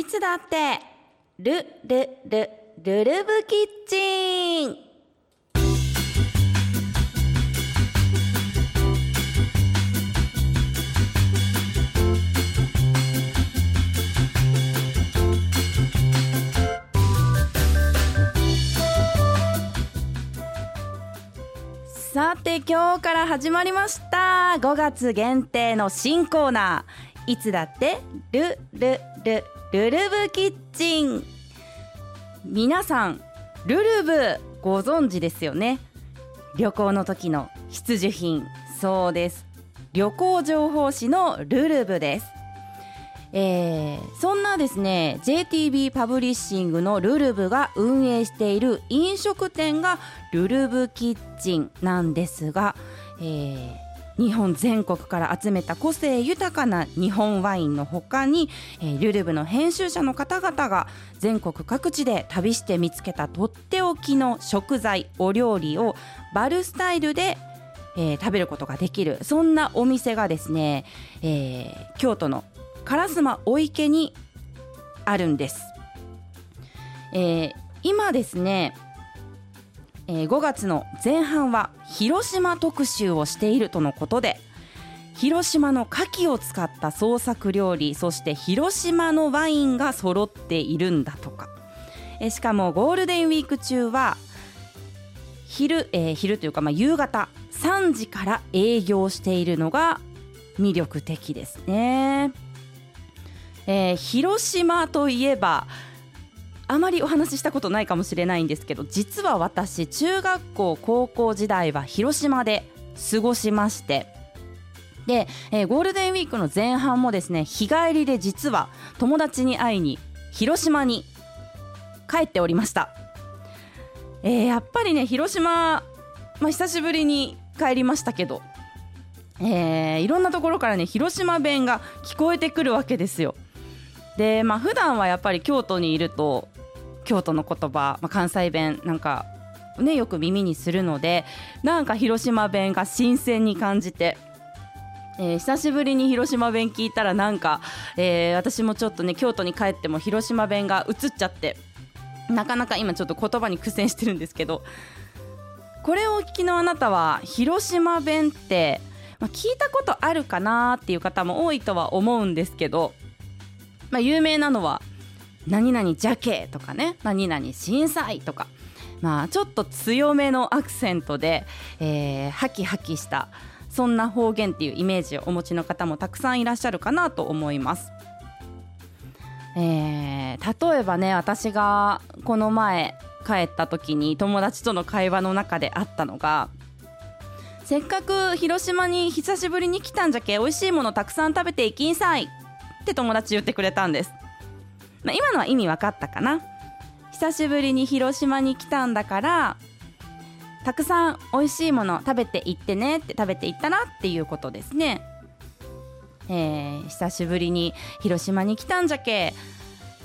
いつだってルルルルルブキッチン。さて今日から始まりました。5月限定の新コーナー。いつだってルルル。ルルブキッチン。皆さんルルブご存知ですよね？旅行の時の必需品。そうです。旅行情報誌のルルブです。えー、そんなですね JTB パブリッシングのルルブが運営している飲食店がルルブキッチンなんですが、えー、日本全国から集めた個性豊かな日本ワインのほかに、えー、ルルブの編集者の方々が全国各地で旅して見つけたとっておきの食材お料理をバルスタイルでえー、食べることができる。そんなお店がですね、えー、京都の烏丸お池にあるんです、えー、今ですね、えー、5月の前半は広島特集をしているとのことで広島の牡蠣を使った創作料理そして広島のワインが揃っているんだとか、えー、しかもゴールデンウィーク中は昼,、えー、昼というかまあ夕方3時から営業しているのが魅力的ですね。えー、広島といえばあまりお話ししたことないかもしれないんですけど実は私中学校高校時代は広島で過ごしましてで、えー、ゴールデンウィークの前半もですね日帰りで実は友達に会いに広島に帰っておりました、えー、やっぱりね広島、まあ、久しぶりに帰りましたけど、えー、いろんなところからね広島弁が聞こえてくるわけですよ。でまあ普段はやっぱり京都にいると京都の言葉、まあ、関西弁なんかねよく耳にするのでなんか広島弁が新鮮に感じてえー、久しぶりに広島弁聞いたらなんか、えー、私もちょっとね京都に帰っても広島弁が映っちゃってなかなか今ちょっと言葉に苦戦してるんですけどこれをお聞きのあなたは広島弁って、まあ、聞いたことあるかなっていう方も多いとは思うんですけどまあ、有名なのは何々ジャケとかね何々震災とかまあちょっと強めのアクセントで、えー、ハキハキしたそんな方言っていうイメージをお持ちの方もたくさんいらっしゃるかなと思います。えー、例えばね私がこの前帰った時に友達との会話の中であったのがせっかく広島に久しぶりに来たんじゃけ美味しいものたくさん食べていきんさいって友達言ってくれたんです、まあ、今のは意味分かったかな。久しぶりに広島に来たんだからたくさん美味しいもの食べていってねって食べていったらっていうことですね。えー、久しぶりに広島に来たんじゃけ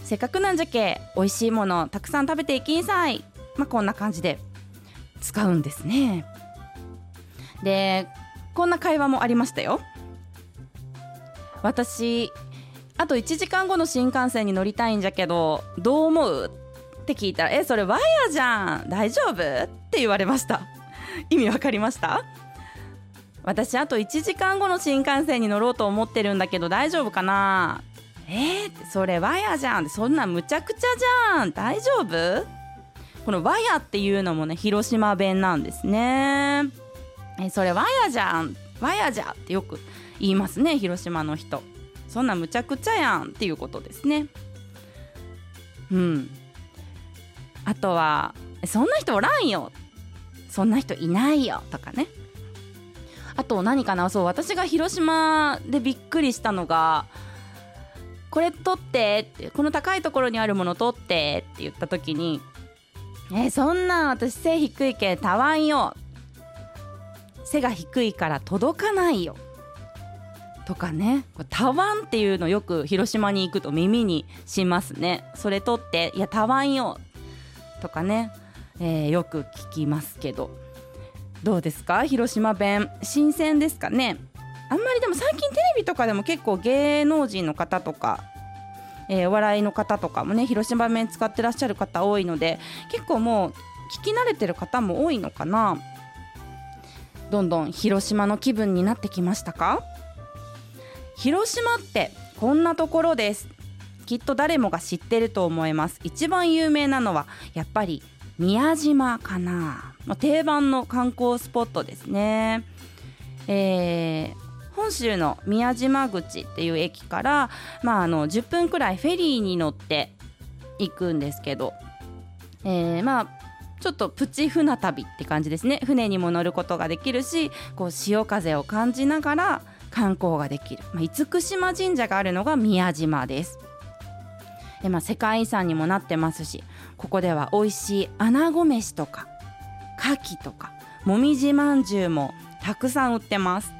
せっかくなんじゃけ美味しいものたくさん食べていきんさい。まあこんな感じで使うんですね。でこんな会話もありましたよ。私あと1時間後の新幹線に乗りたいんじゃけどどう思う？って聞いたら「えそれワイヤじゃん。大丈夫?」って言われました。意味わかりました？私あと1時間後の新幹線に乗ろうと思ってるんだけど大丈夫かな？えー、それワイヤじゃん。そんなむちゃくちゃじゃん。大丈夫？このワヤっていうのもね広島弁なんですね。えそれワヤじゃん。ワヤじゃんってよく言いますね広島の人。そんなむちゃくちゃやんっていうことですね。うん。あとはそんな人おらんよ。そんな人いないよとかね。あと何かな。そう私が広島でびっくりしたのがこれ取ってってこの高いところにあるもの取ってって言った時にえそんな私背低いけたわんよ。背が低いから届かないよ。とかね。タワンっていうのよく広島に行くと耳にしますね。それとっていやタワンよ。とかね、えー、よく聞きますけど。どうですか？広島弁。新鮮ですかね？あんまりでも最近テレビとかでも結構芸能人の方とかえー、お笑いの方とかもね広島弁使ってらっしゃる方多いので結構もう聞き慣れてる方も多いのかな。どんどん広島の気分になってきましたか？広島ってこんなところです。きっと誰もが知ってると思います。一番有名なのはやっぱり宮島かな、まあ、定番の観光スポットですね、えー、本州の宮島口っていう駅から、まあ、あの10分くらいフェリーに乗って行くんですけど、えー、まあちょっとプチ船旅って感じですね。船にも乗ることができるしこう潮風を感じながら観光ができる、まあ、厳島神社があるのが宮島です。で、まあ、世界遺産にもなってますしここでは美味しい穴子飯とか牡蠣とかもみじまんじゅうもたくさん売ってます。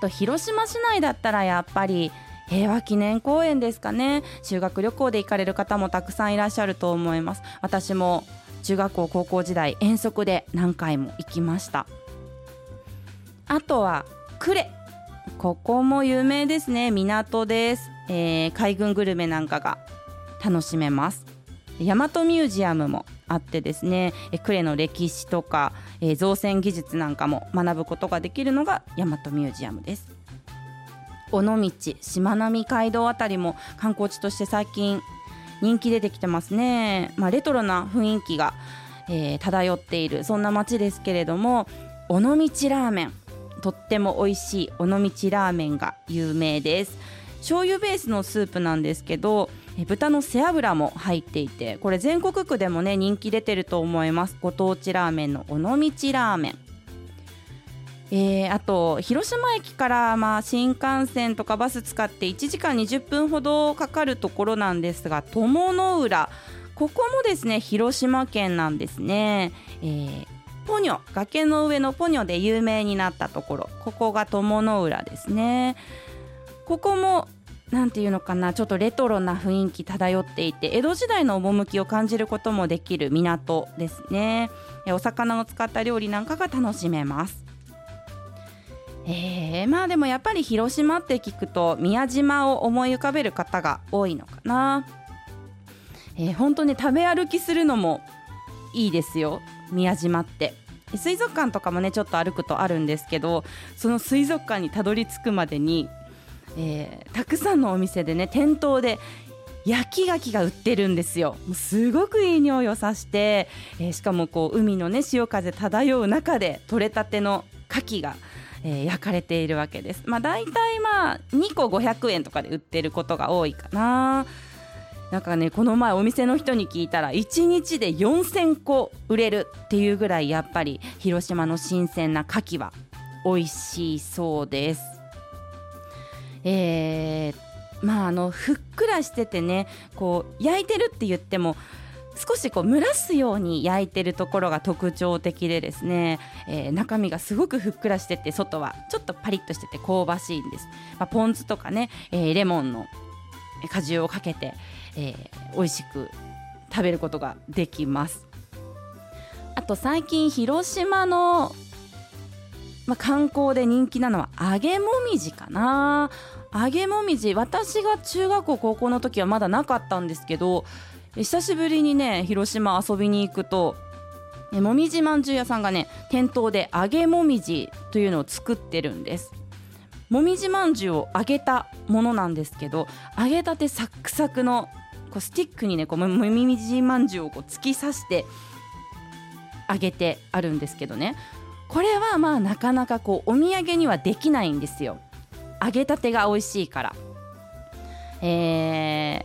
と広島市内だったらやっぱり平和記念公園ですかね。修学旅行で行かれる方もたくさんいらっしゃると思います。私も中学校高校時代遠足で何回も行きました。あとは呉ここも有名ですね。港です、えー、海軍グルメなんかが楽しめます。大和ミュージアムもあってですね。呉の歴史とか、えー、造船技術なんかも学ぶことができるのが大和ミュージアムです。尾道しまなみ海道あたりも観光地として最近人気出てきてますね、まあ、レトロな雰囲気が、えー、漂っているそんな街ですけれども尾道ラーメン。とっても美味しい尾道ラーメンが有名です。醤油ベースのスープなんですけど豚の背脂も入っていてこれ全国区でもね人気出てると思います。ご当地ラーメンの尾道ラーメン。えー、あと広島駅からまあ新幹線とかバス使って1時間20分ほどかかるところなんですが友の浦。ここもですね広島県なんですね、えー、ポニョ崖の上のポニョで有名になったところ。ここが友の浦ですね。ここもなんていうのかなちょっとレトロな雰囲気漂っていて江戸時代の趣を感じることもできる港ですね。お魚を使った料理なんかが楽しめます。えー、まあでもやっぱり広島って聞くと宮島を思い浮かべる方が多いのかな、えー、本当に食べ歩きするのもいいですよ。宮島って。水族館とかもねちょっと歩くとあるんですけどその水族館にたどり着くまでにえー、たくさんのお店でね店頭で焼き牡蠣が売ってるんですよ。もうすごくいい匂いをさして、えー、しかもこう海のね潮風漂う中で取れたての牡蠣が、えー、焼かれているわけです。まあ大体まあ2個500円とかで売ってることが多いかな。なんかねこの前お店の人に聞いたら1日で4000個売れるっていうぐらいやっぱり広島の新鮮な牡蠣は美味しいそうです。えー、まああのふっくらしててねこう焼いてるって言っても少しこう蒸らすように焼いてるところが特徴的でですね、えー、中身がすごくふっくらしてて外はちょっとパリッとしてて香ばしいんです、まあ、ポン酢とかね、えー、レモンの果汁をかけて、えー、美味しく食べることができます。あと最近広島のまあ、観光で人気なのは揚げもみじかな。揚げもみじ私が中学校高校の時はまだなかったんですけど久しぶりにね広島遊びに行くともみじまんじゅう屋さんがね店頭で揚げもみじというのを作ってるんです。もみじまんじゅうを揚げたものなんですけど揚げたてサックサクのこうスティックにねこうもみじまんじゅうをこう突き刺して揚げてあるんですけどね。これはまあなかなかこうお土産にはできないんですよ。揚げたてが美味しいから。え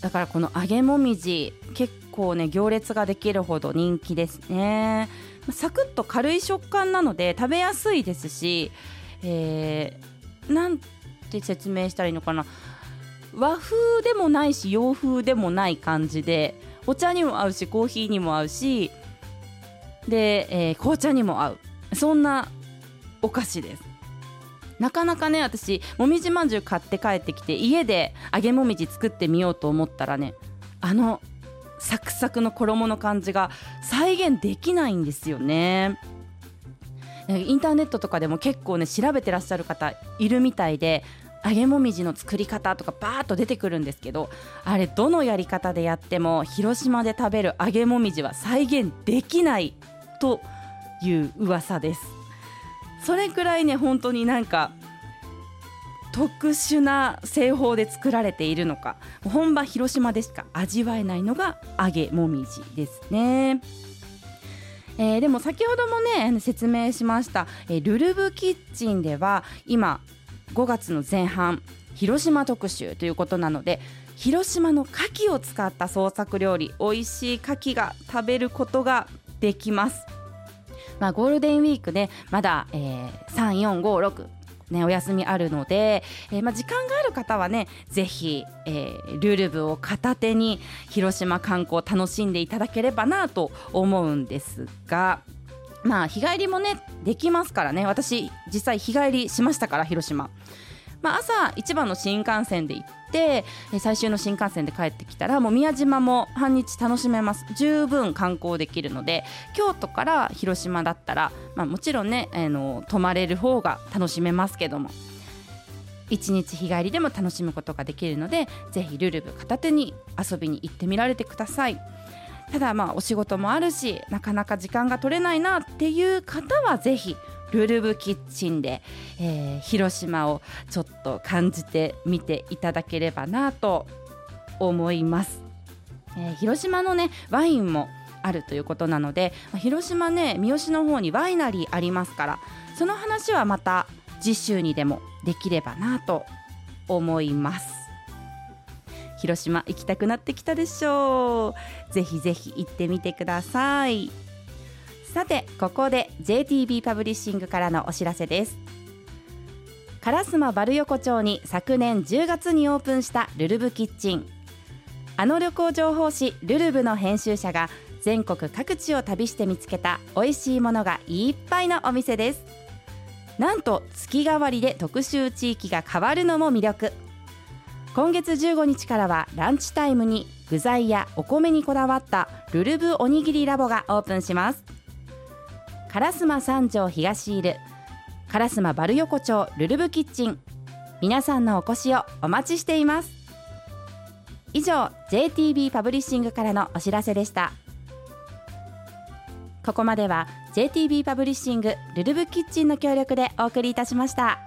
ー、だからこの揚げもみじ結構ね行列ができるほど人気ですね。サクッと軽い食感なので食べやすいですし、えー、なんて説明したらいいのかな。和風でもないし洋風でもない感じでお茶にも合うしコーヒーにも合うしで、えー、紅茶にも合う。そんなお菓子です。なかなかね私もみじまんじゅう買って帰ってきて家で揚げもみじ作ってみようと思ったらねあのサクサクの衣の感じが再現できないんですよね。インターネットとかでも結構ね調べてらっしゃる方いるみたいで揚げもみじの作り方とかバーッと出てくるんですけどあれどのやり方でやっても広島で食べる揚げもみじは再現できないという噂ですそれくらいね本当になんか特殊な製法で作られているのか本場広島でしか味わえないのが揚げもみじですね。えー、でも先ほどもね説明しました、えー、ルルブキッチンでは今5月の前半広島特集ということなので広島の牡蠣を使った創作料理美味しい牡蠣が食べることができます。まあ、ゴールデンウィークで、ね、まだ、えー、3456ね、お休みあるので、えー、まあ、時間がある方はねぜひ、えー、ルルブを片手に広島観光を楽しんでいただければなと思うんですが。まあ日帰りもねできますからね。私実際日帰りしましたから広島。まあ、朝一番の新幹線で行って最終の新幹線で帰ってきたらもう宮島も半日楽しめます。十分観光できるので京都から広島だったら、まあ、もちろんね、あの泊まれる方が楽しめますけども。一日日帰りでも楽しむことができるのでぜひルルブ片手に遊びに行ってみられてください。ただまあお仕事もあるしなかなか時間が取れないなっていう方はぜひルルブキッチンで、えー、広島をちょっと感じてみていただければなと思います、えー、広島のねワインもあるということなので広島ね三好の方にワイナリーありますからその話はまた次週にでもできればなと思います。広島行きたくなってきたでしょう。ぜひぜひ行ってみてください。さてここで JTB パブリッシングからのお知らせです。烏丸バル横丁に昨年10月にオープンしたルルブキッチン。あの旅行情報誌ルルブの編集者が全国各地を旅して見つけた美味しいものがいっぱいのお店です。なんと月替わりで特集地域が変わるのも魅力。今月15日からはランチタイムに具材やお米にこだわったルルブおにぎりラボがオープンします。烏丸三条東入烏丸バル横丁ルルブキッチン。皆さんのお越しをお待ちしています。以上 JTB パブリッシングからのお知らせでした。ここまでは JTB パブリッシングルルブキッチンの協力でお送りいたしました。